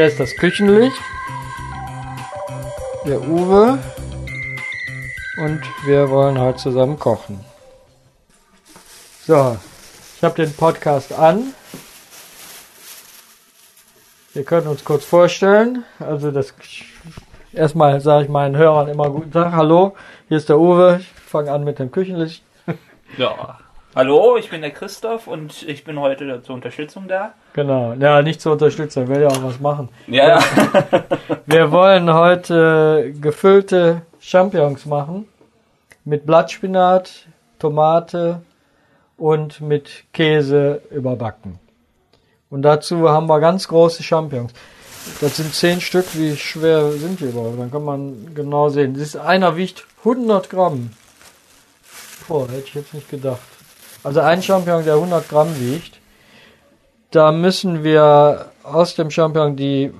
Hier ist das Küchenlicht. Der Uwe. Und wir wollen heute zusammen kochen. So, ich habe den Podcast an. Wir können uns kurz vorstellen. Also das erstmal sage ich meinen Hörern immer guten Tag. Hallo, hier ist der Uwe. Ich fange an mit dem Küchenlicht. Ja. Hallo, ich bin der Christoph und ich bin heute zur Unterstützung da. Genau. Ja, nicht zur Unterstützung, will ja auch was machen. Ja. Wir wollen heute gefüllte Champignons machen mit Blattspinat, Tomate und mit Käse überbacken. Und dazu haben wir ganz große Champignons. Das sind zehn Stück. Wie schwer sind die überhaupt? Dann kann man genau sehen. Das ist, einer wiegt 100 Gramm. Boah, hätte ich jetzt nicht gedacht. Also ein Champignon, der 100 Gramm wiegt. Da müssen wir aus dem Champignon die,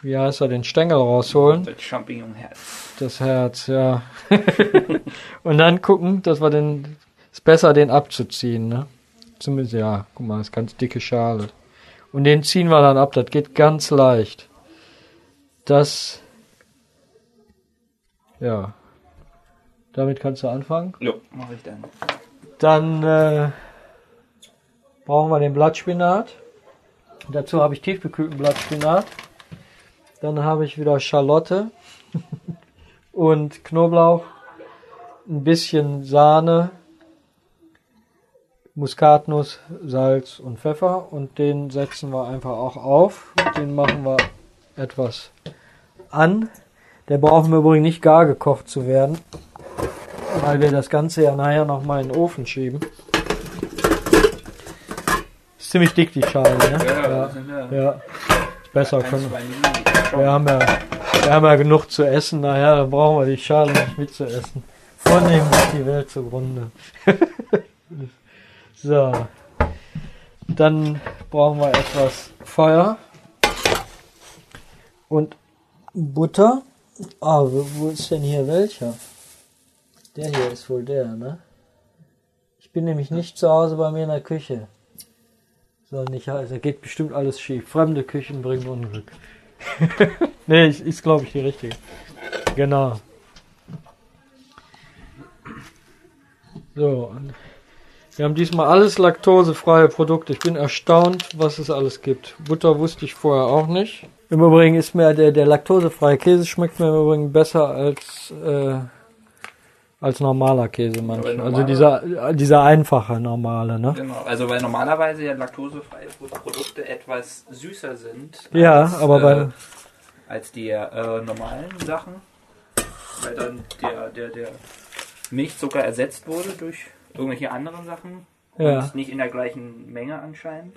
wie heißt er, den Stängel rausholen. Das Champignonherz. Das Herz, ja. Und dann gucken, dass wir den, ist besser, den abzuziehen, ne? Zumindest, ja, guck mal, das ist ganz dicke Schale. Und den ziehen wir dann ab, das geht ganz leicht. Das, ja. Damit kannst du anfangen. Jo, mach ich dann. Dann äh, brauchen wir den Blattspinat. Dazu habe ich tiefgekühlten Blattspinat. Dann habe ich wieder Schalotte und Knoblauch, ein bisschen Sahne, Muskatnuss, Salz und Pfeffer und den setzen wir einfach auch auf. Den machen wir etwas an. Der brauchen wir übrigens nicht gar gekocht zu werden, weil wir das Ganze ja nachher nochmal in den Ofen schieben. Ist ziemlich dick die Schale, ne? Ja, ja ja. Besser ein, können. Wir haben ja, wir haben ja genug zu essen, nachher dann brauchen wir die Schale nicht mitzuessen. Vornehmen geht die Welt zugrunde. so. Dann brauchen wir etwas Feuer und Butter. Ah, wo ist denn hier welcher? Der hier ist wohl der, ne? Ich bin nämlich nicht zu Hause bei mir in der Küche. Nicht heißen, da geht bestimmt alles schief. Fremde Küchen bringen Unglück. nee, ist, ist glaube ich die richtige. Genau. So, wir haben diesmal alles laktosefreie Produkte. Ich bin erstaunt, was es alles gibt. Butter wusste ich vorher auch nicht. Im Übrigen ist mir der, der laktosefreie Käse schmeckt mir im Übrigen besser als, äh, als normaler Käse manchmal. Also normaler- dieser, äh, dieser einfache normale, ne? Genau, also weil normalerweise ja laktosefreie Produkte etwas süßer sind. Ja, als, aber bei- äh, als die äh, normalen Sachen. Weil dann der, der, der Milchzucker ersetzt wurde durch irgendwelche anderen Sachen. Ja. Und nicht in der gleichen Menge anscheinend.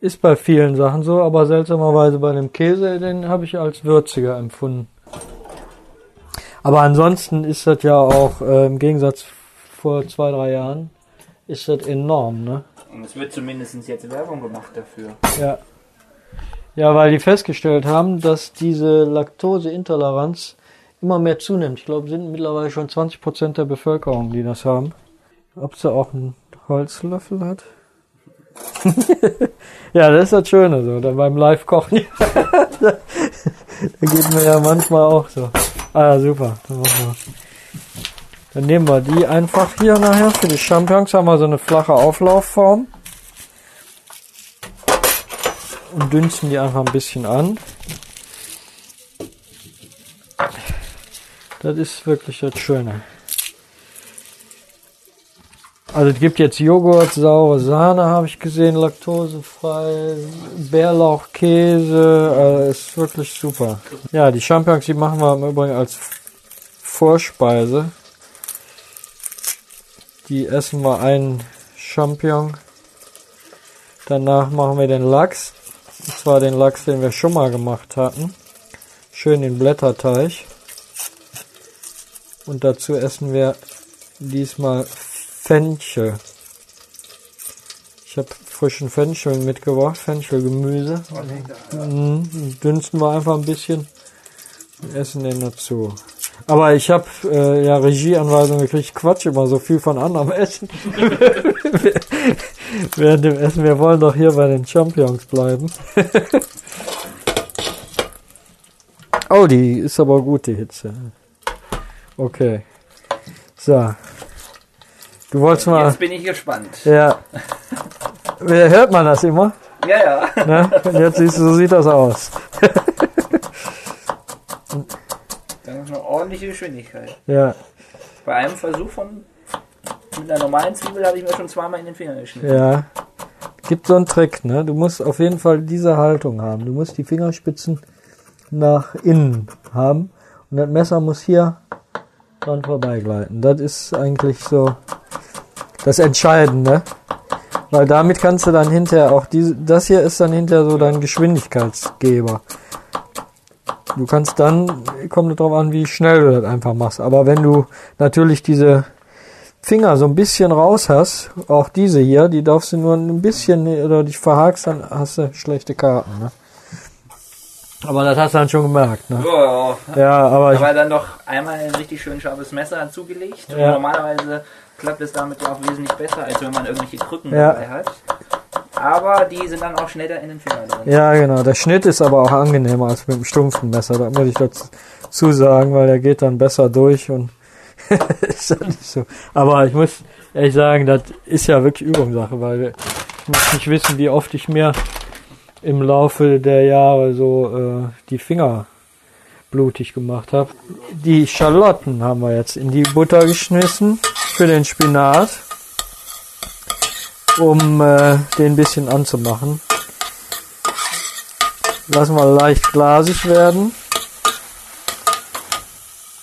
Ist bei vielen Sachen so, aber seltsamerweise bei dem Käse, den habe ich als würziger empfunden. Aber ansonsten ist das ja auch äh, im Gegensatz vor zwei, drei Jahren, ist das enorm, ne? Und es wird zumindest jetzt Werbung gemacht dafür. Ja. Ja, weil die festgestellt haben, dass diese Laktoseintoleranz immer mehr zunimmt. Ich glaube, sind mittlerweile schon 20% der Bevölkerung, die das haben. Ob sie auch einen Holzlöffel hat? ja, das ist das Schöne so, dann beim Live-Kochen. da geht mir ja manchmal auch so. Ah super. Dann, dann nehmen wir die einfach hier nachher. Für die Champignons haben wir so eine flache Auflaufform und dünsten die einfach ein bisschen an. Das ist wirklich das Schöne. Also es gibt jetzt Joghurt, saure Sahne, habe ich gesehen, laktosefrei, Bärlauchkäse, also ist wirklich super. Ja, die Champignons, die machen wir im Übrigen als Vorspeise. Die essen wir einen Champignon. Danach machen wir den Lachs. Und zwar den Lachs, den wir schon mal gemacht hatten. Schön den Blätterteig. Und dazu essen wir diesmal Fenchel. Ich habe frischen Fenchel mitgebracht, Fenchelgemüse. Mhm, dünsten wir einfach ein bisschen und essen den dazu. Aber ich habe äh, ja Regieanweisungen gekriegt, Quatsch immer so viel von anderem Essen. Während dem Essen, wir wollen doch hier bei den Champignons bleiben. Oh, die ist aber gut, die Hitze. Okay. So. Du wolltest mal. Jetzt bin ich gespannt. Ja. Wer- Hört man das immer? Ja, ja. Ne? Und jetzt siehst du, so sieht das aus. Das ist eine ordentliche Geschwindigkeit. Ja, Bei einem Versuch von mit einer normalen Zwiebel habe ich mir schon zweimal in den Finger geschnitten. ja. Gibt so einen Trick, ne? Du musst auf jeden Fall diese Haltung haben. Du musst die Fingerspitzen nach innen haben. Und das Messer muss hier dran vorbeigleiten. Das ist eigentlich so das Entscheidende. Weil damit kannst du dann hinterher auch diese, das hier ist dann hinterher so dein Geschwindigkeitsgeber. Du kannst dann, kommt es drauf an, wie schnell du das einfach machst. Aber wenn du natürlich diese Finger so ein bisschen raus hast, auch diese hier, die darfst du nur ein bisschen oder dich verhakst, dann hast du schlechte Karten. Ne? Aber das hast du dann schon gemerkt. Ne? Oh, Ja, aber ich, aber dann doch einmal ein richtig schön scharfes Messer dazugelegt. Und Ja. Normalerweise klappt es damit ja auch wesentlich besser, als wenn man irgendwelche Krücken Ja. dabei hat. Aber die sind dann auch schneller in den Finger drin. ja genau, der Schnitt ist aber auch angenehmer als mit dem stumpfen Messer. Da muss ich dazu sagen, weil der geht dann besser durch und ist dann nicht so. Aber ich muss ehrlich sagen, das ist ja wirklich Übungssache, weil ich muss nicht wissen, wie oft ich mir im Laufe der Jahre so äh, die Finger blutig gemacht habe. Die Schalotten haben wir jetzt in die Butter geschmissen für den Spinat, um äh, den ein bisschen anzumachen. Lassen wir leicht glasig werden.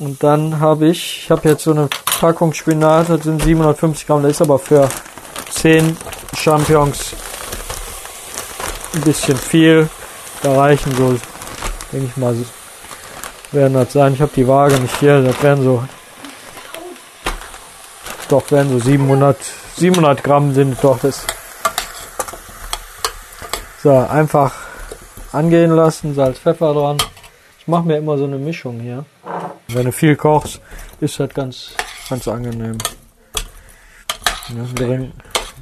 Und dann habe ich, ich habe jetzt so eine Packung Spinat, das sind 750 Gramm, das ist aber für 10 Champignons ein bisschen viel. Da reichen so, denke ich mal, werden das sein. Ich habe die Waage nicht hier, das wären so, doch, wären so 700, 700 Gramm sind doch das. So, einfach angehen lassen, Salz, Pfeffer dran. Ich mache mir immer so eine Mischung hier. Wenn du viel kochst, ist das ganz, ganz angenehm. Ja,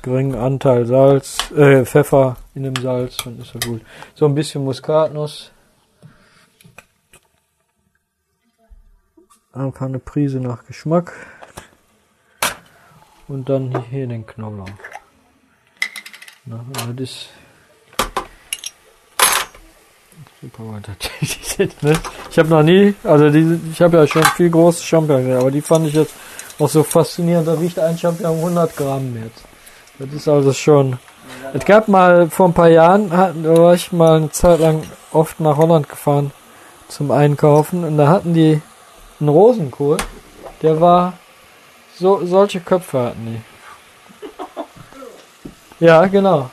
geringen Anteil Salz, äh, Pfeffer in dem Salz, dann ist das gut. So ein bisschen Muskatnuss. Einfach eine Prise nach Geschmack. Und dann hier den Knoblauch. Na, das. Die sind, ne? Ich habe noch nie, also die, ich habe ja schon viel große Champignons, gesehen, aber die fand ich jetzt auch so faszinierend. Da wiegt ein Champignon 100 Gramm jetzt. Das ist also schon. Es gab mal vor ein paar Jahren, da war ich mal eine Zeit lang oft nach Holland gefahren zum Einkaufen und da hatten die einen Rosenkohl, der war so solche Köpfe hatten die. Ja, genau.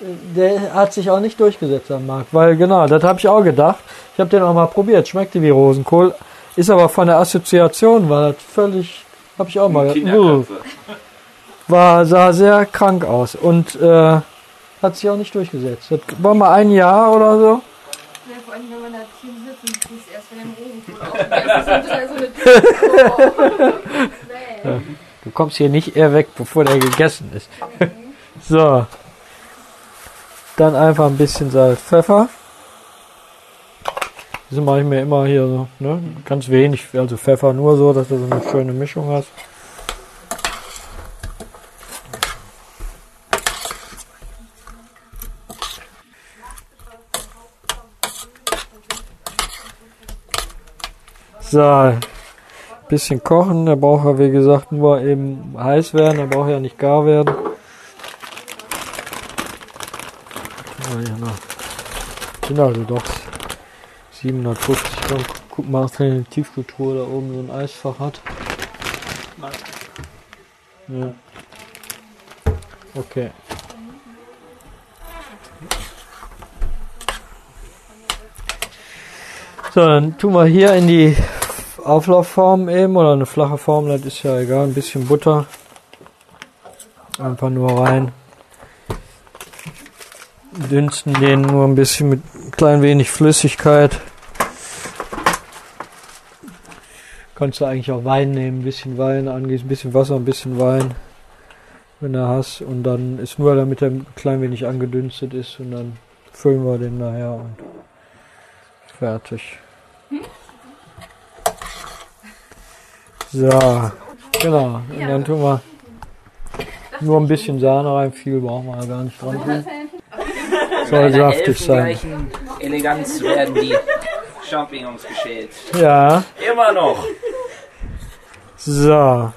Der hat sich auch nicht durchgesetzt am Markt, weil genau, das habe ich auch gedacht. Ich habe den auch mal probiert, schmeckte wie Rosenkohl, ist aber von der Assoziation war das völlig, habe ich auch mal, Kinderköpfe. War sah sehr krank aus und äh, hat sich auch nicht durchgesetzt. Das war mal ein Jahr oder so. Ja, vor allem, wenn man da Team sitzt und kriegst erst von dem Rosenkohl auf. Das ist so ein bisschen so eine nee. Du kommst hier nicht eher weg, bevor der gegessen ist. so. Dann einfach ein bisschen Salz, Pfeffer. Das mache ich mir immer hier so, ne? Ganz wenig, also Pfeffer nur so, dass du so eine schöne Mischung hast. So, bisschen kochen. Der braucht ja, wie gesagt, nur eben heiß werden. Der braucht ja nicht gar werden. Sind also doch 750 Gramm. Guck mal, ob eine Tiefkultur da oben so ein Eisfach hat. Ja. Okay. So, dann tun wir hier in die Auflaufform eben oder eine flache Form, das ist ja egal, ein bisschen Butter. Einfach nur rein. Dünsten den nur ein bisschen mit ein klein wenig Flüssigkeit. Kannst du eigentlich auch Wein nehmen, ein bisschen Wein angießen, ein bisschen Wasser, ein bisschen Wein, wenn du hast. Und dann ist nur, damit er ein klein wenig angedünstet ist und dann füllen wir den nachher und fertig. So, genau. Und dann tun wir nur ein bisschen Sahne rein. Viel brauchen wir gar nicht dran tun. Soll saftig sein. Eleganz werden die Champignons geschält. Ja, Immer noch. so.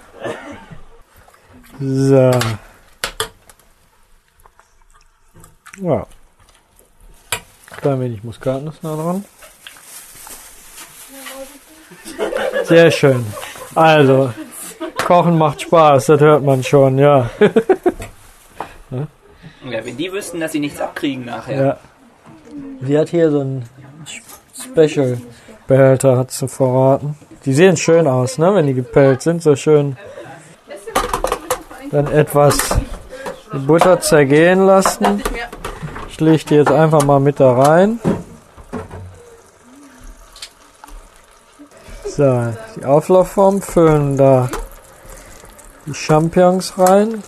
So. Ja. Klein wenig Muskatnuss noch dran. Sehr schön. Also, Kochen macht Spaß, das hört man schon, ja. Ja, wenn die wüssten, dass sie nichts abkriegen nachher. ja. Sie hat hier so einen Special-Behälter, hat sie verraten. Die sehen schön aus, ne, wenn die gepellt sind, so schön. Dann etwas Butter zergehen lassen. Ich lege die jetzt einfach mal mit da rein. So, die Auflaufform füllen da die Champignons rein.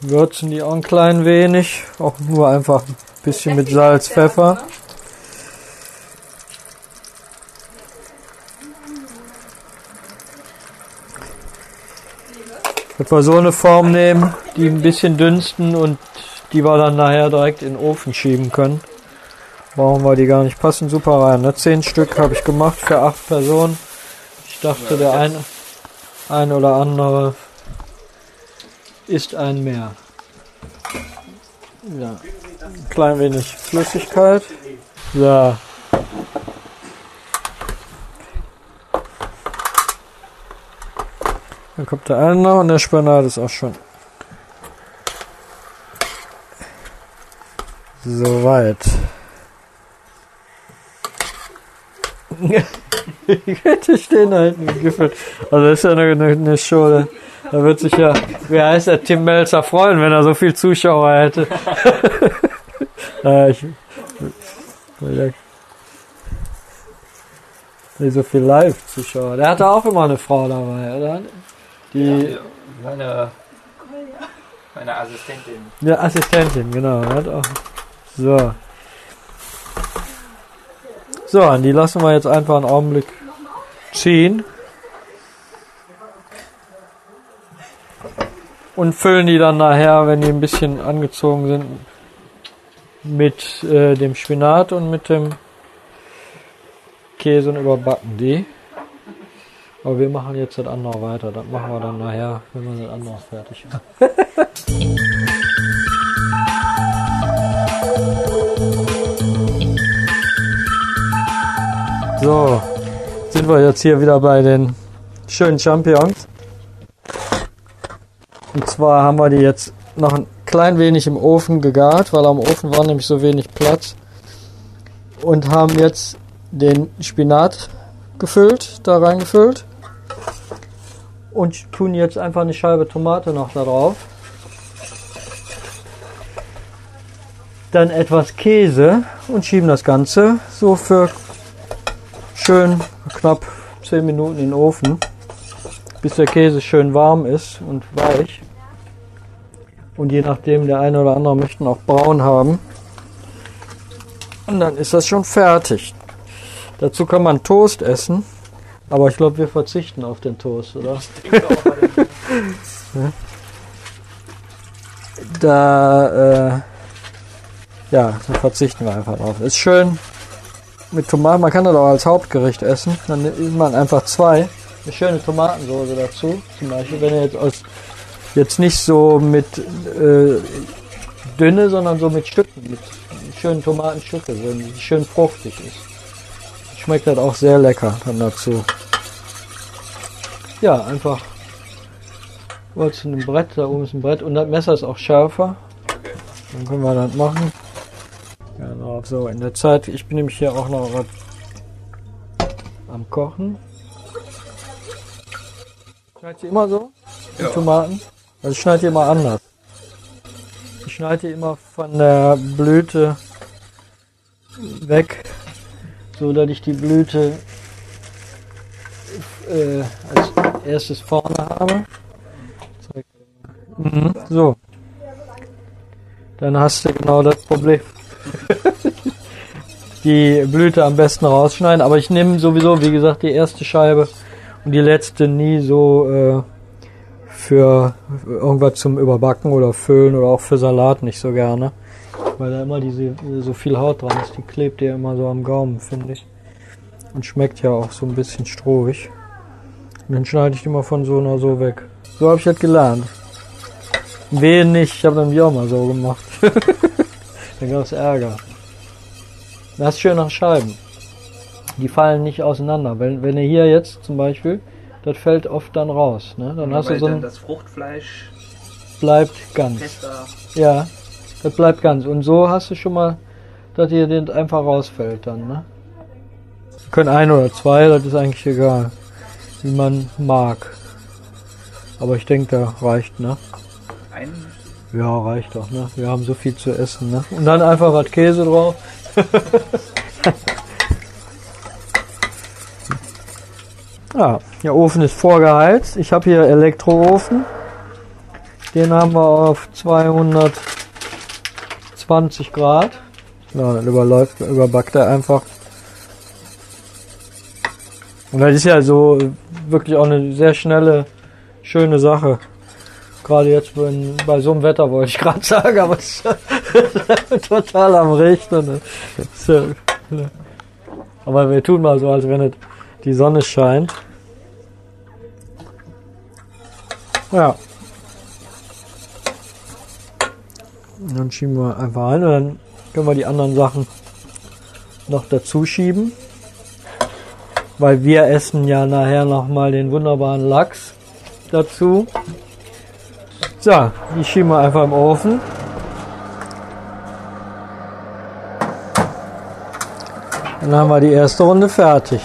Würzen die auch ein klein wenig, auch nur einfach ein bisschen mit Salz, Pfeffer. Wir so eine Form nehmen, die ein bisschen dünsten und die wir dann nachher direkt in den Ofen schieben können. Brauchen wir die gar nicht. Passen super rein. Ne? Zehn Stück habe ich gemacht für acht Personen. Ich dachte, der eine, ein oder andere ist ein mehr. Ja. Ein klein wenig Flüssigkeit. So. Dann kommt der eine noch und der Spanat ist auch schon. Soweit. Die Kette stehen da hinten gefühlt. Also das ist ja eine, eine, eine Show. Da, wird sich ja, wie heißt der, Tim Melzer freuen, wenn er so viel Zuschauer hätte. ja, ich, ja, nicht so viel Live-Zuschauer. Der hatte auch immer eine Frau dabei, oder? Die, Meine, meine Assistentin. ja, Assistentin, genau. So. So, an die lassen wir jetzt einfach einen Augenblick ziehen. Und füllen die dann nachher, wenn die ein bisschen angezogen sind, mit äh, dem Spinat und mit dem Käse und überbacken die. Aber wir machen jetzt das andere weiter. Das machen wir dann nachher, wenn wir das andere fertig haben. So, sind wir jetzt hier wieder bei den schönen Champignons. Und zwar haben wir die jetzt noch ein klein wenig im Ofen gegart, weil am Ofen war nämlich so wenig Platz. Und haben jetzt den Spinat gefüllt, da reingefüllt. Und tun jetzt einfach eine Scheibe Tomate noch da drauf. Dann etwas Käse und schieben das Ganze so für schön knapp 10 Minuten in den Ofen, bis der Käse schön warm ist und weich. Und je nachdem, der eine oder andere möchten auch braun haben. Und dann ist das schon fertig. Dazu kann man Toast essen, aber ich glaube, wir verzichten auf den Toast, oder? Da, äh, ja, da verzichten wir einfach drauf. Ist schön mit Tomaten, man kann das auch als Hauptgericht essen. Dann isst man einfach zwei. Eine schöne Tomatensoße dazu, zum Beispiel, wenn ihr jetzt aus, jetzt nicht so mit äh, dünne, sondern so mit Stücken, mit schönen Tomatenstücke, so die schön fruchtig ist. Schmeckt das auch sehr lecker dann dazu. Ja, einfach kurz ein Brett, da oben ist ein Brett und das Messer ist auch schärfer. Dann können wir das machen. Genau, so in der Zeit, ich bin nämlich hier auch noch was am Kochen. Schneid sie immer so? Die Ja. Tomaten? Also ich schneide die immer anders. Ich schneide die immer von der Blüte weg, so dass ich die Blüte äh, als erstes vorne habe. Mhm, so. Dann hast du genau das Problem. die Blüte am besten rausschneiden. Aber ich nehme sowieso, wie gesagt, die erste Scheibe und die letzte nie so äh, für irgendwas zum Überbacken oder Füllen oder auch für Salat nicht so gerne. Weil da immer diese so viel Haut dran ist. Die klebt ja immer so am Gaumen, finde ich. Und schmeckt ja auch so ein bisschen strohig. Und dann schneide ich mal von so oder so weg. So habe ich das gelernt. Wehe nicht, ich habe dann auch mal so gemacht. dann gab es Ärger. Das ist schön nach Scheiben. Die fallen nicht auseinander. Wenn, wenn ihr hier jetzt zum Beispiel, das fällt oft dann raus. Ne? Dann hast du so ein, das Fruchtfleisch bleibt ganz. fester. Ja, das bleibt ganz. Und so hast du schon mal, dass dir den einfach rausfällt dann, ne? Wir können ein oder zwei, das ist eigentlich egal. Wie man mag. Aber ich denke, da reicht, ne? Ein Ja, reicht doch, ne? Wir haben so viel zu essen, ne? Und dann einfach was Käse drauf. Ja, der Ofen ist vorgeheizt. Ich habe hier Elektroofen. Den haben wir auf 220 Grad. Ja, dann überläuft, überbackt er einfach. Und das ist ja so wirklich auch eine sehr schnelle, schöne Sache. Gerade jetzt wenn, bei so einem Wetter wollte ich gerade sagen, aber es total am Regnen. ne? Ne. Aber wir tun mal so, als wenn die Sonne scheint. Ja. Dann schieben wir einfach ein und dann können wir die anderen Sachen noch dazu schieben. Weil wir essen ja nachher nochmal den wunderbaren Lachs dazu. So, die schieben wir einfach im Ofen. Dann haben wir die erste Runde fertig.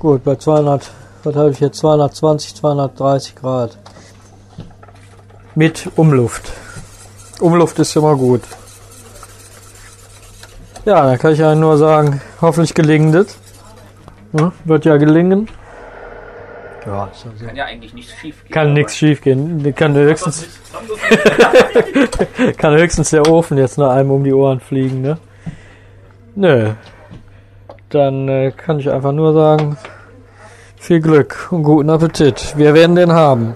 Gut, bei 200, was habe ich jetzt? 220, 230 Grad. Mit Umluft. Umluft ist immer gut. Ja, da kann ich ja nur sagen, hoffentlich gelingt es. Hm, wird ja gelingen. Ja, ist also kann ja eigentlich nichts schief gehen. kann nichts schief gehen. Kann höchstens, kann höchstens der Ofen jetzt noch einem um die Ohren fliegen, ne? Nö. Dann äh, kann ich einfach nur sagen, viel Glück und guten Appetit. Wir werden den haben.